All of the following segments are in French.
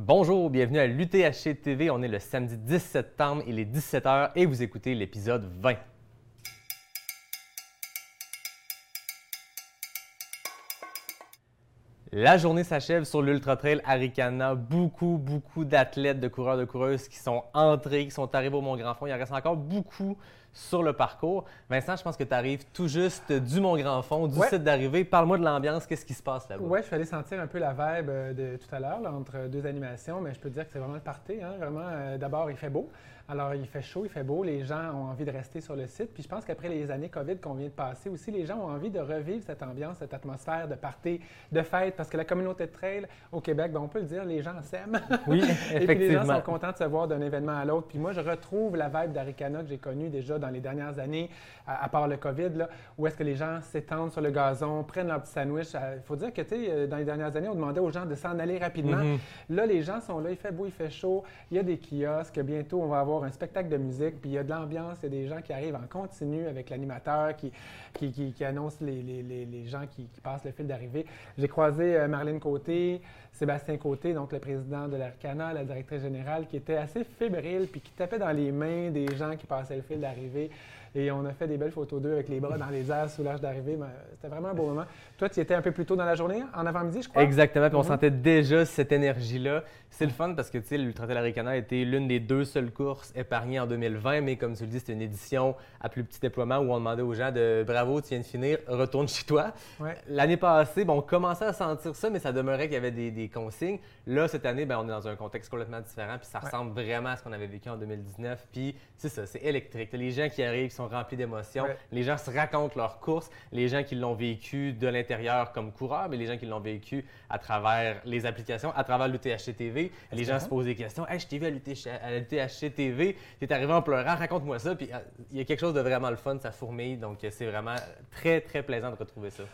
Bonjour, bienvenue à l'UTHC TV. On est le samedi 10 septembre, il est 17h et vous écoutez l'épisode 20. La journée s'achève sur l'Ultra Trail Aricana. Beaucoup, beaucoup d'athlètes, de coureurs, de coureuses qui sont entrés, qui sont arrivés au Mont-Grand-Fond. Il en reste encore beaucoup sur le parcours. Vincent, je pense que tu arrives tout juste du Mont-Grand-Fond, du Ouais. site d'arrivée. Parle-moi de l'ambiance, qu'est-ce qui se passe là-bas? Oui, je suis allé sentir un peu la vibe euh, de tout à l'heure entre deux animations, mais je peux te dire que c'est vraiment le party. hein. Vraiment, euh, d'abord, il fait beau. Alors, il fait chaud, il fait beau. Les gens ont envie de rester sur le site. Puis je pense qu'après les années COVID qu'on vient de passer aussi, les gens ont envie de revivre cette ambiance, cette atmosphère de party, de fête, parce que la communauté de trail au Québec, ben, on peut le dire, les gens s'aiment. Oui, Et puis les gens effectivement. sont contents de se voir d'un événement à l'autre. Puis moi, je retrouve la vibe d'Aricana que j'ai connue déjà dans les dernières années, à, à part le COVID, là, où est-ce que les gens s'étendent sur le gazon, prennent leur petit sandwich. Il faut dire que, tu sais, euh, dans les dernières années, on demandait aux gens de s'en aller rapidement. Mhm. Là, les gens sont là, il fait beau, il fait chaud, il y a des kiosques, bientôt on va avoir un spectacle de musique, puis il y a de l'ambiance, il y a des gens qui arrivent en continu avec l'animateur qui, qui, qui- annonce les, les- les- gens qui, qui passent le fil d'arrivée. J'ai croisé euh, Marlène Côté, Sébastien Côté, donc le président de l'Arcana, la directrice générale, qui était assez fébrile, puis qui tapait dans les mains des gens qui passaient le fil d'arrivée. Et on a fait des belles photos d'eux avec les bras dans les airs sous l'âge d'arrivée. Euh, C'était vraiment un beau moment. Toi, tu étais un peu plus tôt dans la journée, en avant-midi, je crois? Exactement, puis on Mhm. sentait déjà cette énergie-là. C'est le fun parce que tu sais, l'Ultra Aricana a été l'une des deux seules courses épargnées en 2020, mais comme tu le dis, c'était une édition à plus petit déploiement où on demandait aux gens de bravo, tu viens de finir, retourne chez toi. Ouais. L'année passée, bon, on commençait à sentir ça, mais ça demeurait qu'il y avait des, des consignes. Là, cette année, ben, on est dans un contexte complètement différent, puis ça Ouais. ressemble vraiment à ce qu'on avait vécu en 2019. Puis c'est ça, c'est électrique. Les gens qui arrivent, sont remplis d'émotions. Ouais. Les gens se racontent leurs courses. Les gens qui l'ont vécu de l'intérieur comme coureur, mais les gens qui l'ont vécu à travers les applications, à travers l'UTHC TV. Les gens se posent des questions. Hey, je t'ai vu à l'UTHC TV, t'es arrivé en pleurant, raconte-moi ça. Puis euh, il y a quelque chose de vraiment le fun, ça fourmille. Donc c'est vraiment très, très plaisant de retrouver ça.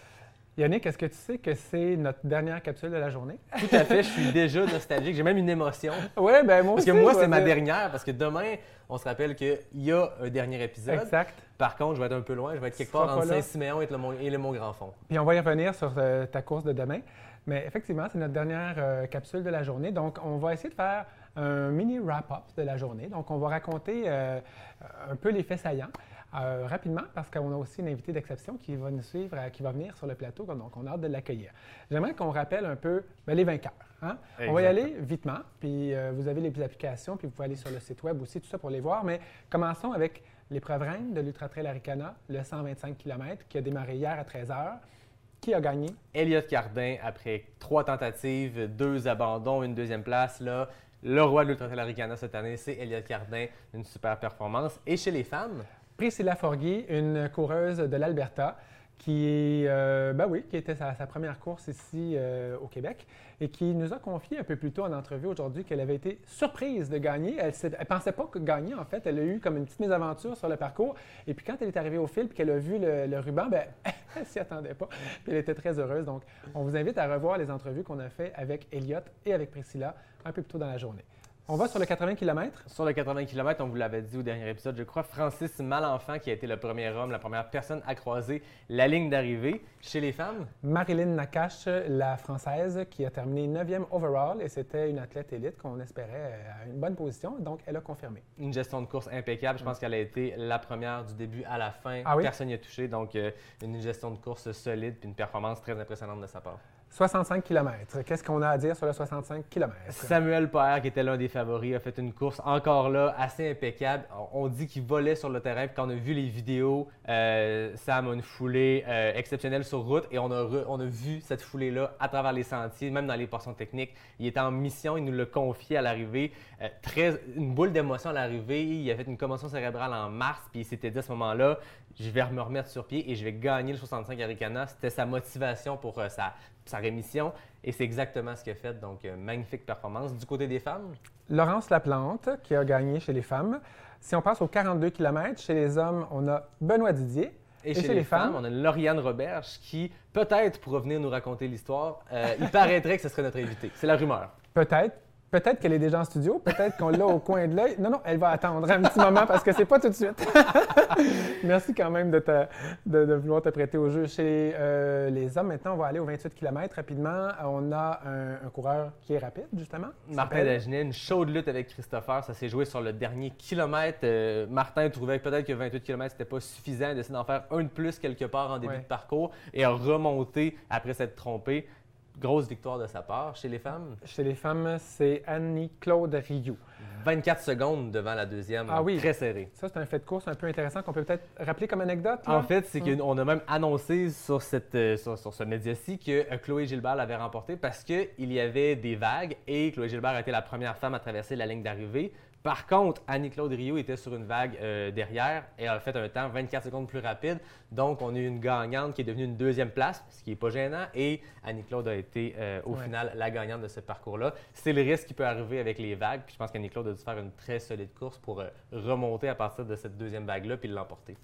Yannick, est-ce que tu sais que c'est notre dernière capsule de la journée? Tout à fait, je suis déjà nostalgique. J'ai même une émotion. Oui, ben moi Parce que moi, c'est ma dernière, parce que demain, on se rappelle qu'il y a un dernier épisode. Exact. Par contre, je vais être un peu loin, je vais être quelque part entre. Saint-Siméon et le Mont- et le Mont-Grand-Fond. Puis on va y revenir sur euh, ta course de demain. Mais effectivement, c'est notre dernière euh, capsule de la journée. Donc, on va essayer de faire un mini wrap-up de la journée. Donc, on va raconter euh, un peu les faits saillants. Euh, rapidement, parce qu'on a aussi une invitée d'exception qui va nous suivre, euh, qui va venir sur le plateau, donc on a hâte de l'accueillir. J'aimerais qu'on rappelle un peu ben, les vainqueurs. hein. On va y aller vitement, puis euh, vous avez les applications, puis vous pouvez aller sur le site web aussi, tout ça pour les voir. Mais commençons avec l'épreuve reine de l'Ultra Trail Aricana, le 125 km, qui a démarré hier à 13 h. Qui a gagné? Elliot Cardin, après trois tentatives, deux abandons, une deuxième place, là, le roi de l'Ultra Trail Aricana cette année, c'est Elliot Cardin, une super performance. Et chez les femmes, Priscilla Forgui, une coureuse de l'Alberta, qui, euh, ben oui, qui était sa, sa première course ici euh, au Québec et qui nous a confié un peu plus tôt en entrevue aujourd'hui qu'elle avait été surprise de gagner. Elle ne pensait pas que gagner, en fait. Elle a eu comme une petite mésaventure sur le parcours. Et puis quand elle est arrivée au fil et qu'elle a vu le, ruban, ben, elle s'y attendait pas. Elle était très heureuse. Donc, on vous invite à revoir les entrevues qu'on a fait avec Elliot et avec Priscilla un peu plus tôt dans la journée. On va sur le 80 km. sur le 80 km, on vous l'avait dit au dernier épisode, je crois, Francis Malenfant qui a été le premier homme, la première personne à croiser la ligne d'arrivée. Chez les femmes, Marilyn Nakache, la Française, qui a terminé 9e overall et c'était une athlète élite qu'on espérait euh, à une bonne position. Donc, elle a confirmé. une gestion de course impeccable. Je pense qu'elle a été la première du début à la fin. Ah oui? Personne n'y a touché. Donc, euh, une gestion de course solide puis une performance très impressionnante de sa part. 65 km. Qu'est-ce qu'on a à dire sur le 65 km? Samuel Paer, qui était l'un des favoris, a fait une course encore là assez impeccable. On dit qu'il volait sur le terrain. Puis quand on a vu les vidéos, euh, Sam a une foulée euh, exceptionnelle sur route et on a, on a vu cette foulée-là à travers les sentiers, même dans les portions techniques. Il était en mission, il nous l'a confié à l'arrivée. Euh, une boule d'émotion à l'arrivée. Il a fait une commotion cérébrale en mars, puis il s'était dit à ce moment-là, je vais me remettre sur pied et je vais gagner le 65 Aricana. C'était sa motivation pour sa, sa rémission et c'est exactement ce qu'il a fait. Donc, euh, magnifique performance. Du côté des femmes, Laurence Laplante, qui a gagné chez les femmes. Si on passe aux 42 km, chez les hommes, on a Benoît Didier. Et, chez, les, femmes, on a Lauriane Roberge qui, peut-être, pourra venir nous raconter l'histoire. Euh, il paraîtrait que ce serait notre invité. C'est la rumeur. Peut-être, Peut-être qu'elle est déjà en studio, peut-être qu'on l'a au coin de l'œil. Non, non, elle va attendre un petit moment parce que c'est pas tout de suite. Merci quand même de, de, vouloir te prêter au jeu. Chez euh, les hommes, maintenant, on va aller au 28 km rapidement. On a un, coureur qui est rapide, justement. Martin Dagenet, une chaude lutte avec Christopher. Ça s'est joué sur le dernier kilomètre. Euh, Martin trouvait peut-être que 28 km, c'était pas suffisant. Il d'essayer d'en faire un de plus quelque part en début de parcours et a remonté après s'être trompé. Grosse victoire de sa part. Chez les femmes? Chez les femmes, c'est Annie-Claude Rioux. 24 secondes devant la deuxième. Ah oui. Très serré. Ça, c'est un fait de course un peu intéressant qu'on peut peut-être rappeler comme anecdote. En fait, c'est hum. qu'on a même annoncé sur, cette, euh, sur, ce média-ci que euh, Chloé Gilbert l'avait remporté parce qu'il y avait des vagues et Chloé Gilbert a été la première femme à traverser la ligne d'arrivée. Par contre, Annie-Claude Rio était sur une vague euh, derrière et a fait un temps 24 secondes plus rapide. Donc, on a eu une gagnante qui est devenue une deuxième place, ce qui n'est pas gênant. Et Annie-Claude a été euh, au final la gagnante de ce parcours-là. C'est le risque qui peut arriver avec les vagues. Puis je pense qu'Annie-Claude a dû faire une très solide course pour euh, remonter à partir de cette deuxième vague-là puis l'emporter.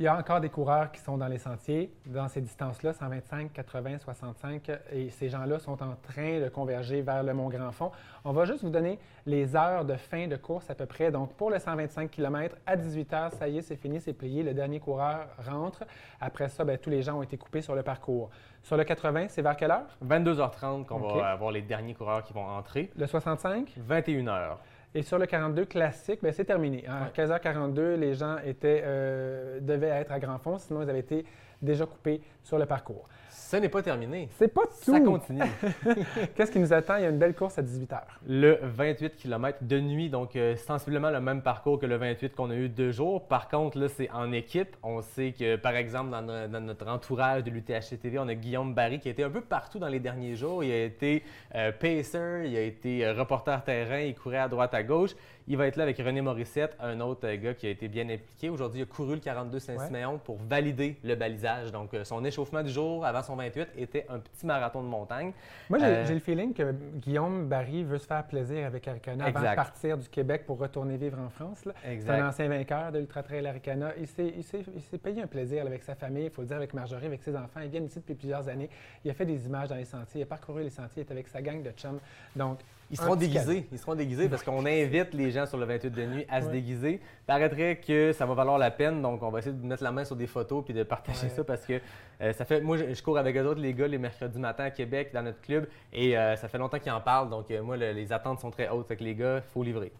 Il y a encore des coureurs qui sont dans les sentiers, dans ces distances-là, 125, 80, 65, et ces gens-là sont en train de converger vers le Mont Grand Fond. On va juste vous donner les heures de fin de course à peu près. Donc, pour le 125 km, à 18 h, ça y est, c'est fini, c'est plié. Le dernier coureur rentre. Après ça, bien, tous les gens ont été coupés sur le parcours. Sur le 80, c'est vers quelle heure? 22h30 qu'on va avoir les derniers coureurs qui vont entrer. Le 65? 21h. Et sur le 42 classique, ben, c'est terminé. À 15h42, les gens étaient, euh, devaient être à Grand Fond, sinon ils avaient été déjà coupés sur le parcours. Ce n'est pas terminé. C'est pas tout. Ça continue. Qu'est-ce qui nous attend? Il y a une belle course à 18 h. Le 28 km de nuit, donc euh, sensiblement le même parcours que le 28 qu'on a eu deux jours. Par contre, là, c'est en équipe. On sait que, par exemple, dans, notre entourage de l'UTHC-TV, on a Guillaume Barry qui a été un peu partout dans les derniers jours. Il a été euh, pacer, il a été euh, reporter terrain, il courait à droite, à gauche. Il va être là avec René Morissette, un autre gars qui a été bien impliqué. Aujourd'hui, il a couru le 42 Saint-Siméon pour valider le balisage. Donc, son échauffement du jour avant son 28 était un petit marathon de montagne. Moi, euh, j'ai le feeling que Guillaume Barry veut se faire plaisir avec Aricana avant de partir du Québec pour retourner vivre en France. C'est un ancien vainqueur de l'Ultra Trail Aricana. Il s'est payé un plaisir avec sa famille, il faut le dire, avec Marjorie, avec ses enfants. Il vient ici depuis plusieurs années. Il a fait des images dans les sentiers, il a parcouru les sentiers, il est avec sa gang de chums. Donc, ils seront déguisés. Ils seront déguisés parce qu'on invite les gens sur le 28 de nuit à se déguiser. Paraîtrait que ça va valoir la peine, donc on va essayer de mettre la main sur des photos puis de partager ça parce que euh, ça fait. Moi, je, cours avec eux autres, les gars, les mercredis matin à Québec dans notre club et euh, ça fait longtemps qu'ils en parlent. Donc, euh, moi, les attentes sont très hautes. avec les gars, il faut livrer.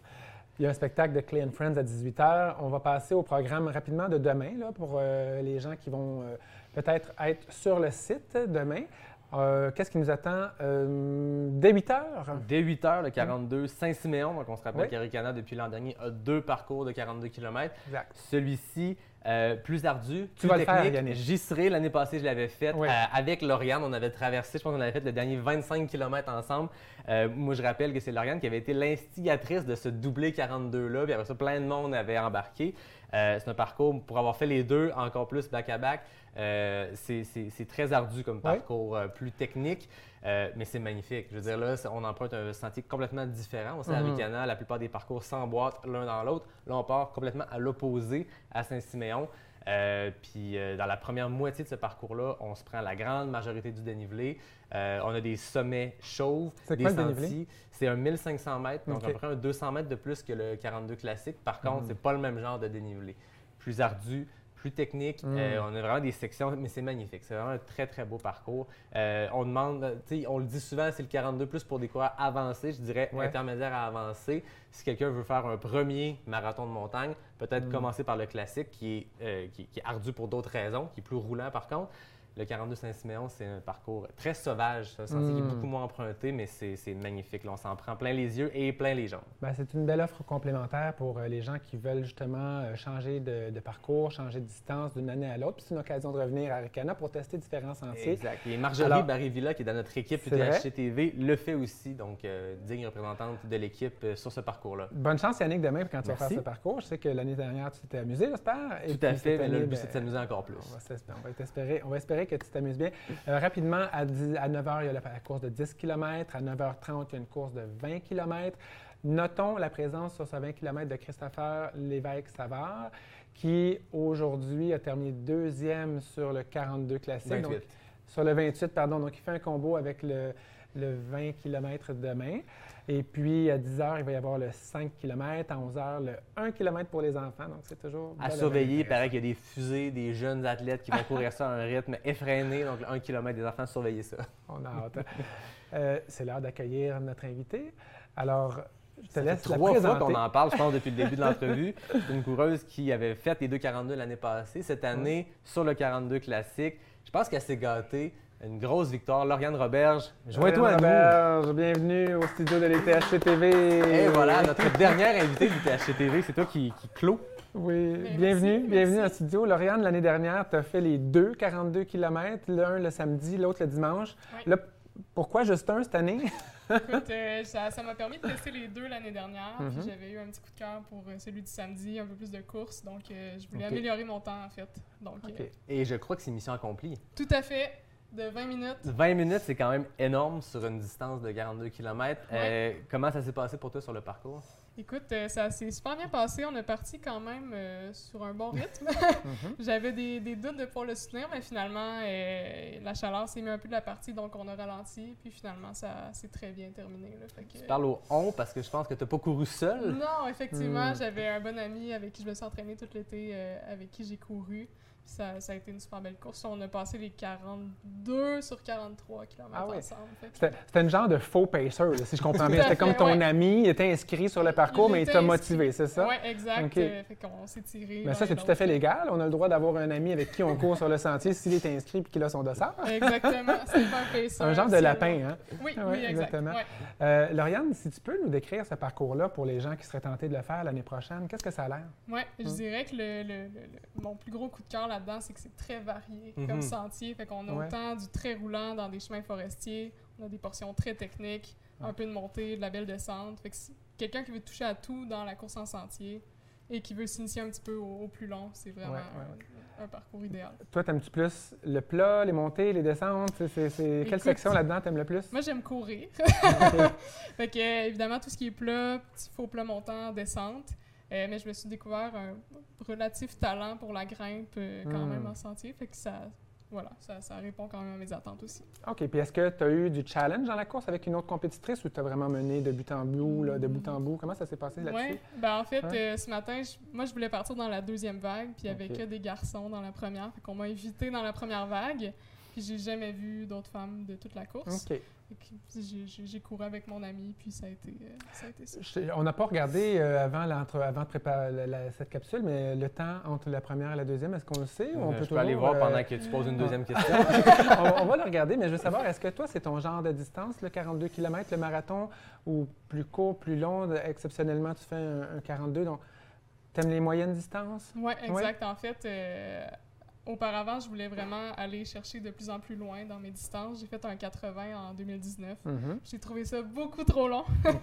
Il y a un spectacle de Clay Friends à 18h. On va passer au programme rapidement de demain là, pour les gens qui vont peut-être être sur le site demain. Euh, qu'est-ce qui nous attend euh, dès 8 heures? Dès 8 heures, le 42 Saint-Siméon. Donc, on se rappelle qu'Aricana, depuis l'an dernier, a deux parcours de 42 km. Celui-ci, euh, plus ardu, tu plus vas technique. J'y serai. L'année passée, je l'avais fait avec Lauriane. On avait traversé, je pense qu'on avait fait le dernier 25 km ensemble. moi, je rappelle que c'est Lauriane qui avait été l'instigatrice de ce doublé 42-là. Puis après ça, plein de monde avait embarqué. c'est un parcours pour avoir fait les deux, encore plus back-à-back. Euh, c'est très ardu comme parcours, euh, plus technique, euh, mais c'est magnifique. Je veux dire, là, on emprunte un sentier complètement différent. On sait, à mm la plupart des parcours s'emboîtent l'un dans l'autre. Là, on part complètement à l'opposé à Saint-Siméon. puis dans la première moitié de ce parcours-là, on se prend la grande majorité du dénivelé. on a des sommets chauves, des sentiers. C'est un 1500 mètres, donc à peu près un 200 mètres de plus que le 42 classique. Par contre, mm. c'est pas le même genre de dénivelé. Plus ardu, plus technique. Mm. Euh, on a vraiment des sections, mais c'est magnifique. C'est vraiment un très, très beau parcours. Euh, on demande, tu sais, on le dit souvent, c'est le 42 plus pour des coureurs avancés, je dirais intermédiaire à avancé. Si quelqu'un veut faire un premier marathon de montagne, peut-être mm. commencer par le classique qui est, euh, qui est ardu pour d'autres raisons, qui est plus roulant par contre. Le 42 Saint-Siméon, c'est un parcours très sauvage. C'est un sentier qui est hmm. beaucoup moins emprunté, mais c'est magnifique. on s'en prend plein les yeux et plein les jambes. Ben, c'est une belle offre complémentaire pour euh, les gens qui veulent justement euh, changer de, parcours, changer de distance d'une année à l'autre. Puis c'est une occasion de revenir à Ricana pour tester différents sentiers. Exact. Et Marjorie Barry-Villa, qui est dans notre équipe UTHC TV, le fait aussi. Donc, euh, digne représentante de l'équipe sur ce parcours-là. Bonne chance, Yannick, demain quand tu vas faire ce parcours. Je sais que l'année dernière, tu t'es amusé, j'espère. Tout à fait, mais le but, c'est de s'amuser encore plus. On va, espérer, on va espérer que tu t'amuses bien. Euh, rapidement, à, 9h, il y a la, course de 10 km. À 9h30, il y a une course de 20 km. Notons la présence sur ce 20 km de Christopher Lévesque-Savard, qui aujourd'hui a terminé deuxième sur le 42 classique. 28. sur le 28, pardon. Donc, il fait un combo avec le, le 20 km demain. Et puis, à 10 h, il va y avoir le 5 km. À 11 h, le 1 km pour les enfants. Donc, c'est toujours. À surveiller, il paraît qu'il y a des fusées, des jeunes athlètes qui vont courir ça à un rythme effréné. Donc, le 1 km des enfants, surveillez ça. On a hâte. Euh, c'est l'heure d'accueillir notre invité. Alors, je te Ça laisse fait la trois fois qu'on en parle, je pense, depuis le début de l'entrevue. C'est une coureuse qui avait fait les 2,42 l'année passée. Cette année, sur le 42 classique, je pense qu'elle s'est gâtée. Une grosse victoire. Lauriane Roberge, joins-toi à nous. Roberge, bienvenue au studio de l'ETHC TV. Et voilà, notre dernière invitée du THC TV, c'est toi qui, qui clôt. Oui, bienvenue, merci, bienvenue en studio. Lauriane, l'année dernière, tu as fait les deux 42 km, l'un le samedi, l'autre le dimanche. Oui. Pourquoi juste un cette année? Écoute, euh, ça m'a permis de tester les deux l'année dernière. Mhm. J'avais eu un petit coup de cœur pour euh, celui du samedi, un peu plus de course. Donc, euh, je voulais améliorer mon temps, en fait. Donc, euh, OK. Et je crois que c'est mission accomplie. tout à fait, de 20 minutes. 20 minutes, c'est quand même énorme sur une distance de 42 km. comment ça s'est passé pour toi sur le parcours? Écoute, euh, ça s'est super bien passé. On est parti quand même euh, sur un bon rythme. J'avais des, des doutes de pouvoir le soutenir, mais finalement, euh, la chaleur s'est mis un peu de la partie, donc on a ralenti. Puis finalement, ça s'est très bien terminé. là. Fait que- Tu parles au on parce que je pense que tu n'as pas couru seul. Non, effectivement, Hmm. j'avais un bon ami avec qui je me suis entraînée tout l'été, euh, avec qui j'ai couru. Ça, ça a été une super belle course. On a passé les 42 sur 43 km Ah oui. ensemble. Fait C'était une genre de faux pacer, là, si je comprends bien. C'était comme ton ouais. ami, il était inscrit sur le parcours, Il mais il t'a motivé, c'est ça? Oui, exact. Euh, fait qu'on s'est tiré. Mais ça, c'est tout à fait légal. On a le droit d'avoir un ami avec qui on court sur le sentier s'il est inscrit et qu'il a son dossard. Exactement. C'est pas un pacer. Un genre de lapin, hein? Oui, oui, exactement. Ouais. Euh, Lauriane, si tu peux nous décrire ce parcours-là pour les gens qui seraient tentés de le faire l'année prochaine, qu'est-ce que ça a l'air? Ouais, je Mm. dirais que le, le- le- le- mon plus gros coup de cœur là-dedans, c'est que c'est très varié Mhm. comme sentier. Fait qu'on a Ouais. autant du très roulant dans des chemins forestiers, on a des portions très techniques, un peu de montée, de la belle descente. Fait que quelqu'un qui veut toucher à tout dans la course en sentier et qui veut s'initier un petit peu au, au plus long, c'est vraiment Ouais, Un, un parcours idéal. Toi, t'aimes-tu plus le plat, les montées, les descentes? C'est, Quelle Écoute, section là-dedans t'aimes le plus? Moi, j'aime courir. Fait que, évidemment, tout ce qui est plat, petit faux plat montant, descente. Euh, mais je me suis découvert un relatif talent pour la grimpe euh, quand Mm. même en sentier. Fait que ça, voilà, ça, ça répond quand même à mes attentes aussi. OK. Puis est-ce que tu as eu du challenge dans la course avec une autre compétitrice ou tu as vraiment mené de but en bout, là, de bout en bout? Comment ça s'est passé là-dessus? Ouais, ben en fait, Ouais. euh, ce matin, je- moi, je voulais partir dans la deuxième vague, puis il y avait que des garçons dans la première. Fait qu'on m'a invité dans la première vague, puis j'ai jamais vu d'autres femmes de toute la course. J'ai- couru avec mon ami, puis ça a été, euh, ça. A été ça. Je- on n'a pas regardé euh, avant, l'entre- avant de préparer la- la- cette capsule, mais le temps entre la première et la deuxième, est-ce qu'on le sait? ou on Euh, peut je peux aller voir euh, pendant que tu poses une deuxième question. on, on va le regarder, mais je veux savoir, est-ce que toi, c'est ton genre de distance, le 42 km, le marathon, ou plus court, plus long, exceptionnellement, tu fais un, un 42, donc t'aimes les moyennes distances? Oui, exact. En fait, euh, auparavant, je voulais vraiment aller chercher de plus en plus loin dans mes distances. J'ai fait un 80 en 2019. Mhm. J'ai trouvé ça beaucoup trop long.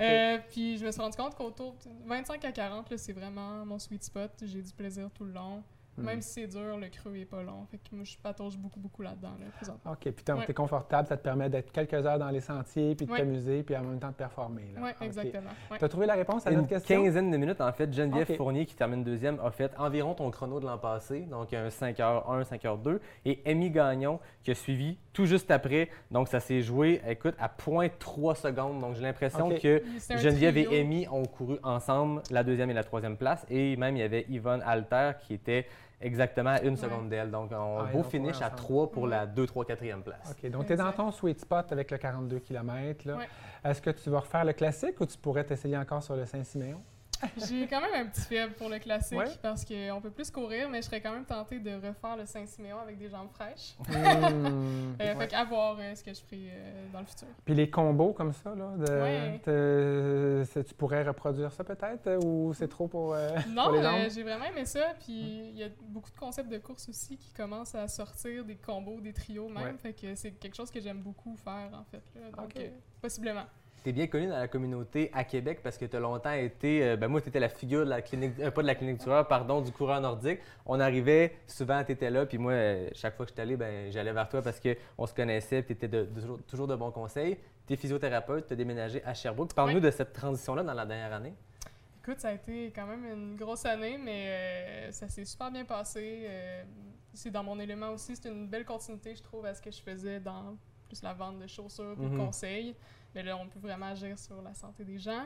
Euh, puis je me suis rendu compte qu'autour de 25 à 40, là, c'est vraiment mon sweet spot. J'ai du plaisir tout le long. Mhm. Même si c'est dur, le creux est pas long. Fait que moi, je patauge beaucoup, beaucoup là-dedans, là, présentement. OK, puis Ouais. t'es confortable, ça te permet d'être quelques heures dans les sentiers, puis de Ouais. t'amuser, puis en même temps de performer. Oui, exactement. Ouais. Tu as trouvé la réponse à Une notre question? quinzaine de minutes, en fait, Geneviève. Fournier, qui termine deuxième, a fait environ ton chrono de l'an passé, donc un 5h1, 5h2. Et Amy Gagnon, qui a suivi tout juste après. Donc, ça s'est joué, écoute, à 0.3 secondes. Donc, j'ai l'impression que Geneviève trio. et Amy ont couru ensemble la deuxième et la troisième place. Et même, il y avait Yvonne Alter qui était exactement à une Ouais. seconde d'elle. Donc, un Ah, beau finish à ensemble. 3 pour Ouais. la 2, 3, 4e place. OK, donc tu es dans ton sweet spot avec le 42 km. Ouais. Est-ce que tu vas refaire le classique ou tu pourrais t'essayer encore sur le Saint-Siméon? J'ai quand même un petit faible pour le classique Ouais. parce qu'on peut plus courir, mais je serais quand même tentée de refaire le Saint-Siméon avec des jambes fraîches. Hmm, Euh, ouais. Fait qu'à voir euh, ce que je ferai euh, dans le futur. Puis les combos comme ça, là, de- Ouais. te- c'est- tu pourrais reproduire ça peut-être ou c'est trop pour, euh, Non, pour les euh, jambes? j'ai vraiment aimé ça. Puis il y a beaucoup de concepts de course aussi qui commencent à sortir des combos, des trios même. Ouais. Fait que c'est quelque chose que j'aime beaucoup faire en fait. là. Donc, euh, possiblement. Tu es bien connu dans la communauté à Québec parce que tu as longtemps été. euh, ben moi, tu étais la figure de la clinique. euh, pas de la clinique du pardon, du coureur nordique. On arrivait, souvent, tu étais là, puis moi, euh, chaque fois que je allé, ben, j'allais vers toi parce qu'on se connaissait, puis tu étais de, de- toujours, toujours de bons conseils. Tu es physiothérapeute, tu as déménagé à Sherbrooke. Parle-nous Oui. de cette transition-là dans la dernière année. Écoute, ça a été quand même une grosse année, mais euh, ça s'est super bien passé. Euh, c'est dans mon élément aussi. C'est une belle continuité, je trouve, à ce que je faisais dans plus la vente de chaussures et Mhm. le conseil. Mais là, on peut vraiment agir sur la santé des gens.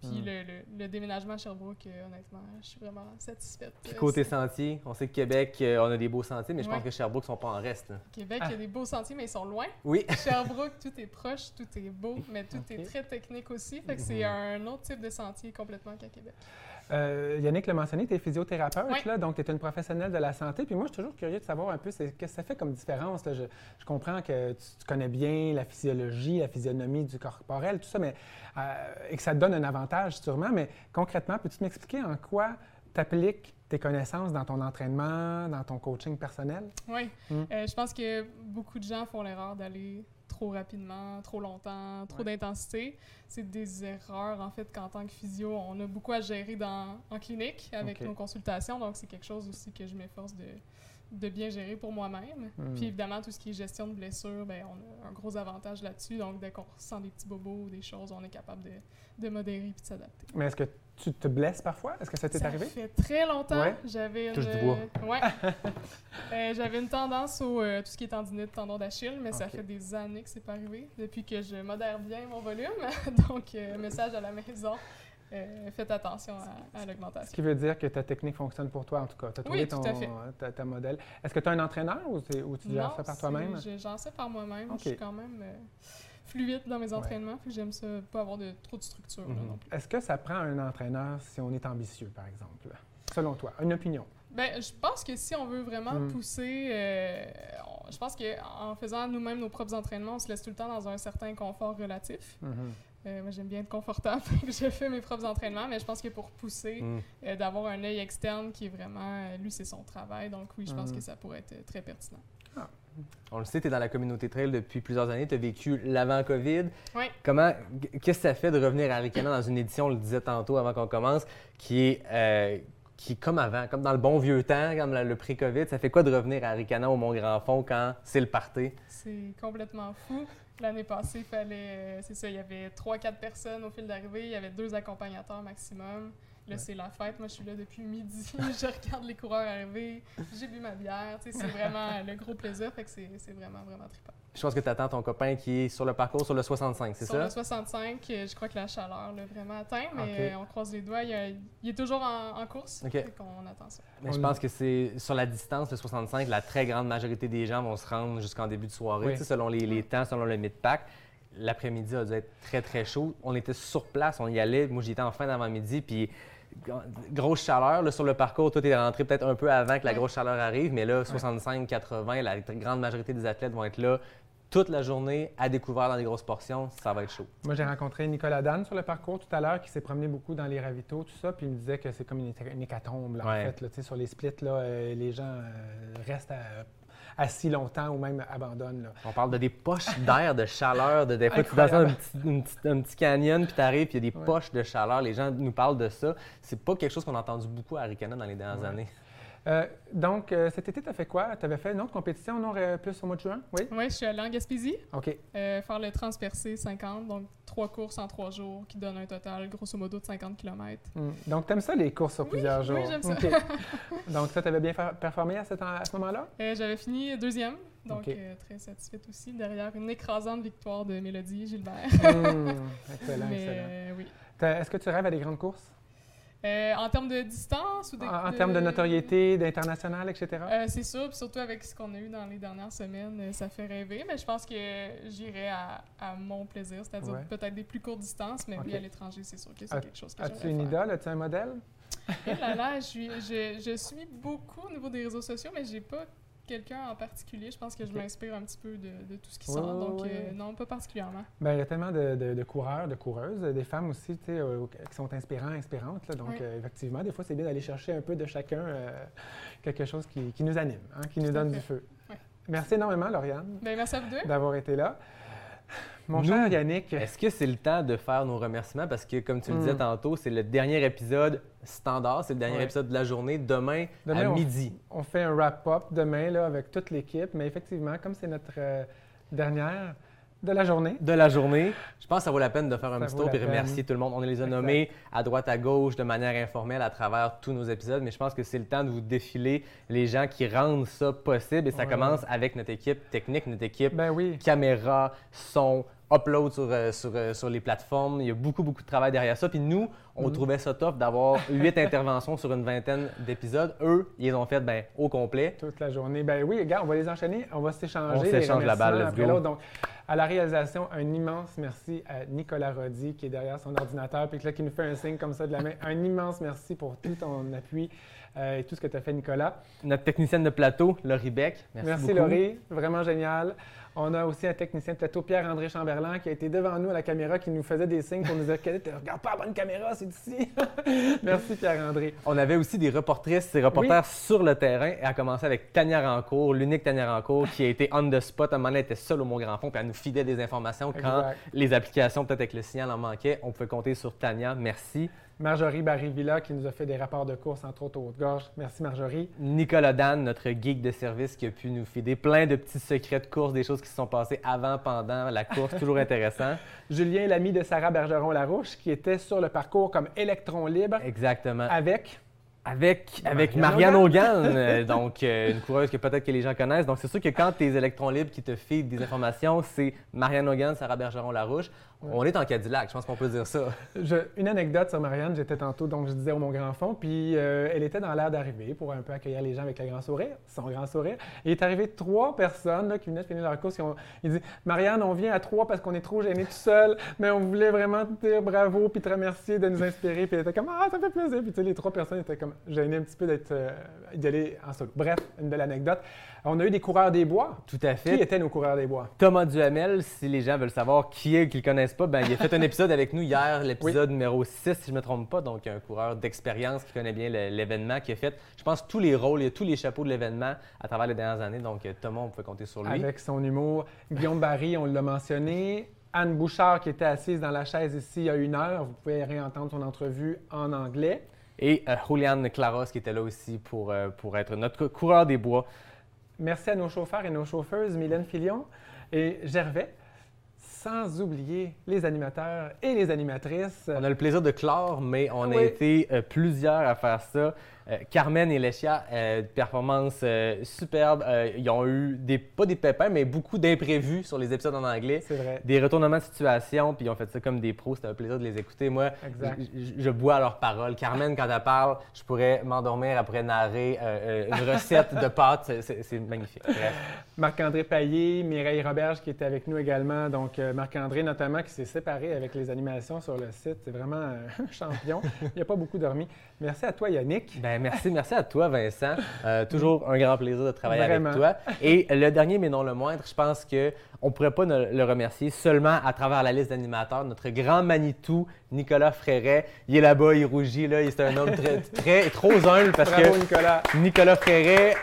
Puis Mm. le, le- le déménagement à Sherbrooke, euh, honnêtement, je suis vraiment satisfaite. Puis côté sentiers, on sait que Québec, euh, on a des beaux sentiers, mais je pense que Sherbrooke sont pas en reste. là. Québec, Ah. il y a des beaux sentiers, mais ils sont loin. Oui. Sherbrooke, tout est proche, tout est beau, mais tout est très technique aussi. Fait que c'est un autre type de sentier complètement qu'à Québec. Euh, Yannick l'a mentionné, tu es physiothérapeute, Oui. là, donc tu es une professionnelle de la santé. Puis moi, je suis toujours curieux de savoir un peu qu'est-ce que ça fait comme différence. là? Je, je comprends que tu, tu connais bien la physiologie, la physionomie du corporel, tout ça, mais, euh, et que ça te donne un avantage sûrement. Mais concrètement, peux-tu m'expliquer en quoi tu appliques tes connaissances dans ton entraînement, dans ton coaching personnel? Oui. Mm. Euh, je pense que beaucoup de gens font l'erreur d'aller trop rapidement, trop longtemps, trop Ouais. d'intensité. C'est des erreurs, en fait, qu'en tant que physio, on a beaucoup à gérer dans, en clinique avec Ok. nos consultations. Donc, c'est quelque chose aussi que je m'efforce de, de bien gérer pour moi-même. Mm. Puis, évidemment, tout ce qui est gestion de blessures, ben, on a un gros avantage là-dessus. Donc, dès qu'on ressent des petits bobos ou des choses, on est capable de, de modérer puis de s'adapter. Mais est-ce que tu te blesses parfois? Est-ce que ça t'est Ça arrivé? fait très longtemps. Ouais. J'avais une, Touche du bois. euh, ouais. Euh, j'avais une tendance au euh, tout ce qui est tendinite, tendon d'Achille, mais ça fait des années que c'est pas arrivé. Depuis que je modère bien mon volume, donc euh, message à la maison. Euh, faites attention à, à Ce l'augmentation. qui veut dire que ta technique fonctionne pour toi, en tout cas. Tu as trouvé Oui, ton, fait. ta, ta modèle. Est-ce que tu as un entraîneur ou, tu gères ça par toi-même? je- J'en sais par moi-même. Je suis quand même euh, fluide dans mes entraînements, puis j'aime ça, pas avoir de, trop de structure. non plus. Est-ce que ça prend un entraîneur si on est ambitieux, par exemple? Selon toi, une opinion. Ben, je pense que si on veut vraiment Mm. pousser, euh, je pense qu'en faisant nous-mêmes nos propres entraînements, on se laisse tout le temps dans un certain confort relatif. Mhm. Euh, moi, j'aime bien être confortable, je fais mes propres entraînements, mais je pense que pour pousser, Mm. euh, d'avoir un œil externe qui est vraiment, euh, lui, c'est son travail. Donc oui, je pense Mm. que ça pourrait être euh, très pertinent. On le sait, tu es dans la communauté trail depuis plusieurs années, tu as vécu l'avant-COVID. Oui. Comment, qu'est-ce que ça fait de revenir à Ricana dans une édition, on le disait tantôt avant qu'on commence, qui est, euh, qui est comme avant, comme dans le bon vieux temps, comme la- le pré-COVID? Ça fait quoi de revenir à Ricana au Mont-Grand-Fond quand c'est le party? C'est complètement fou. L'année passée, il fallait, euh, c'est ça, il y avait 3-4 personnes au fil d'arrivée, il y avait deux accompagnateurs maximum. Là, Ouais. c'est la fête. Moi, je suis là depuis midi. je regarde les coureurs arriver. J'ai bu ma bière. Tu sais, c'est vraiment le gros plaisir. Fait que c'est c'est vraiment, vraiment trippant. Je pense que tu attends ton copain qui est sur le parcours sur le 65, c'est Sur ça? le 65, euh, je crois que la chaleur l'a vraiment atteint, mais Ok. euh, on croise les doigts. Il, y a- il est toujours en, en course. Ok. Fait qu'on attend ça. Mais je On- pense que c'est sur la distance, le 65, la très grande majorité des gens vont se rendre jusqu'en début de soirée, Oui. tu sais, selon les, les temps, selon le mid-pack. L'après-midi a dû être très, très chaud. On était sur place, on y allait. Moi, j'y étais en fin d'avant-midi, puis grosse chaleur. Là, sur le parcours, toi, t'es rentré peut-être un peu avant que la grosse chaleur arrive, mais là, 65, 80, la grande majorité des athlètes vont être là toute la journée à découvert dans des grosses portions. Ça va être chaud. Moi, j'ai rencontré Nicolas Dan sur le parcours tout à l'heure, qui s'est promené beaucoup dans les ravitaux, tout ça, puis il me disait que c'est comme une, héca- une hécatombe, là, en fait. là, sur les splits, là, euh, les gens euh, restent à- assis longtemps ou même abandonnent. Là. On parle de des poches d'air, de chaleur, de des fois tu descends un petit, une canyon, puis tu arrives, puis il y a des Ouais. poches de chaleur. Les gens nous parlent de ça. C'est pas quelque chose qu'on a entendu beaucoup à Arikana dans les dernières Ouais. années. Euh, donc, euh, cet été, tu as fait quoi? Tu avais fait une autre compétition, non, euh, plus au mois de juin? Oui? Oui, je suis allée en Gaspésie OK. euh, faire le transpercé 50, donc trois courses en trois jours qui donnent un total, grosso modo, de 50 km. Hmm. Donc, tu aimes ça, les courses sur Oui, plusieurs oui, jours? j'aime ça. Donc, ça, tu avais bien performé à, cet- à ce moment-là? J'avais fini deuxième, donc très satisfaite aussi, derrière une écrasante victoire de Mélodie Gilbert. Hmm. Excellent, Mais excellent. oui. Est-ce que tu rêves à des grandes courses? Euh, en termes de distance ou de, En, en termes de notoriété, d'international, etc.? Euh, c'est sûr, puis surtout avec ce qu'on a eu dans les dernières semaines, euh, ça fait rêver. Mais je pense que j'irai à, à mon plaisir, c'est-à-dire Ouais. peut-être des plus courtes distances, mais oui, Ok. à l'étranger, c'est sûr que c'est quelque chose que As-tu une idole? As-tu un modèle? Eh là là, je, suis, je, je suis beaucoup au niveau des réseaux sociaux, mais j'ai pas quelqu'un en particulier. Je pense que je m'inspire un petit peu de, de tout ce qui Ouais, sort. donc, euh, non, pas particulièrement. Bien, il y a tellement de, de- de coureurs, de coureuses, des femmes aussi, tu sais, euh, qui sont inspirants, inspirantes. là. donc, Oui. euh, effectivement, des fois, c'est bien d'aller chercher un peu de chacun quelque chose qui, qui nous anime, hein, qui nous Tout donne fait. du feu. Merci énormément, Lauriane, Ben, merci à vous deux. d'avoir été là. Mon cher Yannick, Est-ce que c'est le temps de faire nos remerciements? Parce que, comme tu le disais Hmm. tantôt, c'est le dernier épisode standard, c'est le dernier Ouais. épisode de la journée, demain, Demain, à on- midi. on fait un wrap-up demain là, avec toute l'équipe, mais effectivement, comme c'est notre euh, dernière, de la journée. de la journée. Je pense que ça vaut la peine de faire un petit tour et remercier tout le monde. On les a Exact. nommés à droite, à gauche, de manière informelle à travers tous nos épisodes, mais je pense que c'est le temps de vous défiler les gens qui rendent ça possible. Et ça Ouais. commence avec notre équipe technique, notre équipe Ben oui. caméra, son, upload sur, euh, sur, euh, sur les plateformes. Il y a beaucoup, beaucoup de travail derrière ça. Puis nous, on Mhm. trouvait ça top d'avoir huit interventions sur une vingtaine d'épisodes. Eux, ils les ont fait ben, au complet. Toute la journée. Ben oui, regarde, on va les enchaîner, on va s'échanger. On s'échange la balle, let's go. Donc, à la réalisation, un immense merci à Nicolas Roddy qui est derrière son ordinateur, puis là, qui nous fait un signe comme ça de la main. Un immense merci pour tout ton appui euh, et tout ce que tu as fait, Nicolas. Notre technicienne de plateau, Laurie Beck. Merci, Merci, beaucoup. Laurie, vraiment génial. On a aussi un technicien de plateau, Pierre-André Chamberlain, qui a été devant nous à la caméra, qui nous faisait des signes pour nous dire Regarde pas la bonne caméra, c'est ici. Merci, Pierre-André. On avait aussi des reportrices et reporters sur le terrain, et à commencer avec Tania Rancourt, l'unique Tania Rancourt, qui a été on the spot. À un moment donné, elle était seule au Mont Grand Fond, puis elle nous filait des informations quand Exact. les applications, peut-être avec le signal, en manquaient. On pouvait compter sur Tania. Merci. Marjorie Barry-Villa, qui nous a fait des rapports de course, entre autres au Haute-Gorge. Merci, Marjorie. Nicolas Dan, notre geek de service, qui a pu nous filer plein de petits secrets de course, des choses qui se sont passées avant, pendant la course, toujours intéressant. Julien, l'ami de Sarah Bergeron-Larouche, qui était sur le parcours comme électron libre Exactement. avec? Avec, avec Marianne Marianne Hogan, euh, donc euh, une coureuse que peut-être que les gens connaissent. Donc c'est sûr que quand tes électrons libres qui te filent des informations, c'est Marianne Hogan, Sarah Bergeron-Larouche. On est en Cadillac, je pense qu'on peut dire ça. Je- une anecdote sur Marianne, j'étais tantôt, donc je disais au Mont Grand Fond, puis euh, elle était dans l'air d'arriver pour un peu accueillir les gens avec le grand sourire, son grand sourire. Et il est arrivé trois personnes là, qui venaient de finir leur course. Ils ont, il dit Marianne, on vient à trois parce qu'on est trop gênés tout seul, mais on voulait vraiment te dire bravo puis te remercier de nous inspirer. Puis elle était comme Ah, ça fait plaisir. Puis tu sais, les trois personnes étaient comme gênées un petit peu d'être euh, d'y aller en solo. Bref, une belle anecdote. On a eu des coureurs des bois. Tout à Qui fait. étaient nos coureurs des bois? Thomas Duhamel, si les gens veulent savoir qui est, qu'ils le connaissent pas, ben, il a fait un épisode avec nous hier, l'épisode numéro 6, si je ne me trompe pas. Donc, un coureur d'expérience qui connaît bien l'événement, qui a fait, je pense, tous les rôles et tous les chapeaux de l'événement à travers les dernières années. Donc, euh, Thomas, on peut compter sur lui. Avec son humour. Guillaume Barry, on l'a mentionné. Anne Bouchard, qui était assise dans la chaise ici il y a une heure. Vous pouvez réentendre son entrevue en anglais. Et euh, Julian Claros, qui était là aussi pour, euh, pour être notre coureur des bois. Merci à nos chauffeurs et nos chauffeuses, Mylène Filion et Gervais. Sans oublier les animateurs et les animatrices. On a le plaisir de clore, mais on a été euh, plusieurs à faire ça. Euh, Carmen et Lecia, euh, performance euh, superbe. Ils ont eu des, pas des pépins, mais beaucoup d'imprévus sur les épisodes en anglais. C'est vrai. Des retournements de situation, puis ils ont fait ça comme des pros. C'était un plaisir de les écouter. Moi, je, je bois à leurs paroles. Carmen, quand elle parle, je pourrais m'endormir après narrer une recette de pâtes. C'est- magnifique. Bref. Marc-André Paillé, Mireille Roberge qui était avec nous également. Donc, euh, Marc-André notamment qui s'est séparé avec les animations sur le site. C'est vraiment un champion. Il n'a pas beaucoup dormi. Merci à toi, Yannick. Ben, merci, merci à toi, Vincent. Euh, toujours un grand plaisir de travailler Vraiment. avec toi. Et le dernier, mais non le moindre, je pense qu'on ne pourrait pas ne- le remercier seulement à travers la liste d'animateurs. Notre grand Manitou, Nicolas Fréret, il est là-bas, il rougit, là. C'est un homme très, très, trop humble parce Bravo, que Nicolas. Nicolas Fréret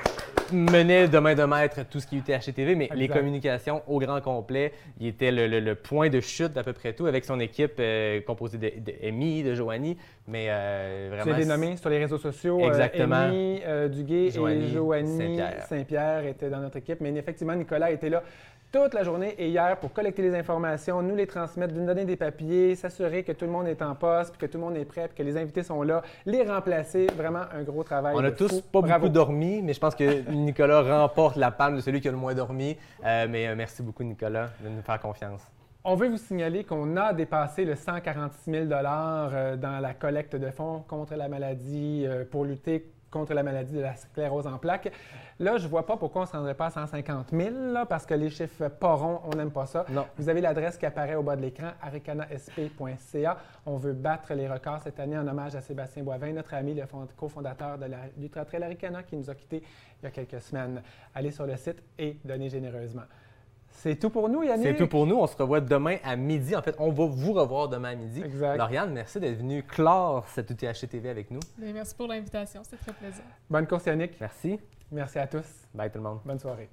menait de main de maître tout ce qui était HTV, mais les communications au grand complet, il était le, le- le point de chute d'à peu près tout avec son équipe euh, composée de, de de Joanie, mais euh, vraiment... dénommé sur les réseaux sociaux. euh, Exactement. Amy euh, Duguay Joanie et Joanie Saint-Pierre. Saint-Pierre étaient dans notre équipe. Mais effectivement, Nicolas était là toute la journée et hier pour collecter les informations, nous les transmettre, nous donner des papiers, s'assurer que tout le monde est en poste, puis que tout le monde est prêt, puis que les invités sont là, les remplacer. Vraiment un gros travail. On a tous fou. pas Bravo. beaucoup dormi, mais je pense que Nicolas remporte la palme de celui qui a le moins dormi. Euh, mais euh, merci beaucoup, Nicolas, de nous faire confiance. On veut vous signaler qu'on a dépassé le 146 000 euh, dans la collecte de fonds contre la maladie, euh, pour lutter contre la maladie de la sclérose en plaques. Là, je ne vois pas pourquoi on ne se rendrait pas à 150 000, là, parce que les chiffres pas ronds, on n'aime pas ça. Non. Vous avez l'adresse qui apparaît au bas de l'écran, aricanasp.ca. On veut battre les records cette année en hommage à Sébastien Boivin, notre ami, le fond- cofondateur de la Trail Aricana, qui nous a quittés il y a quelques semaines. Allez sur le site et donnez généreusement. C'est tout pour nous, Yannick. C'est tout pour nous. On se revoit demain à midi. En fait, on va vous revoir demain à midi. Exact. Lauriane, merci d'être venue clore cette UTHC TV avec nous. Merci pour l'invitation, c'était très plaisir. Bonne course, Yannick. Merci. Merci à tous. Bye tout le monde. Bonne soirée.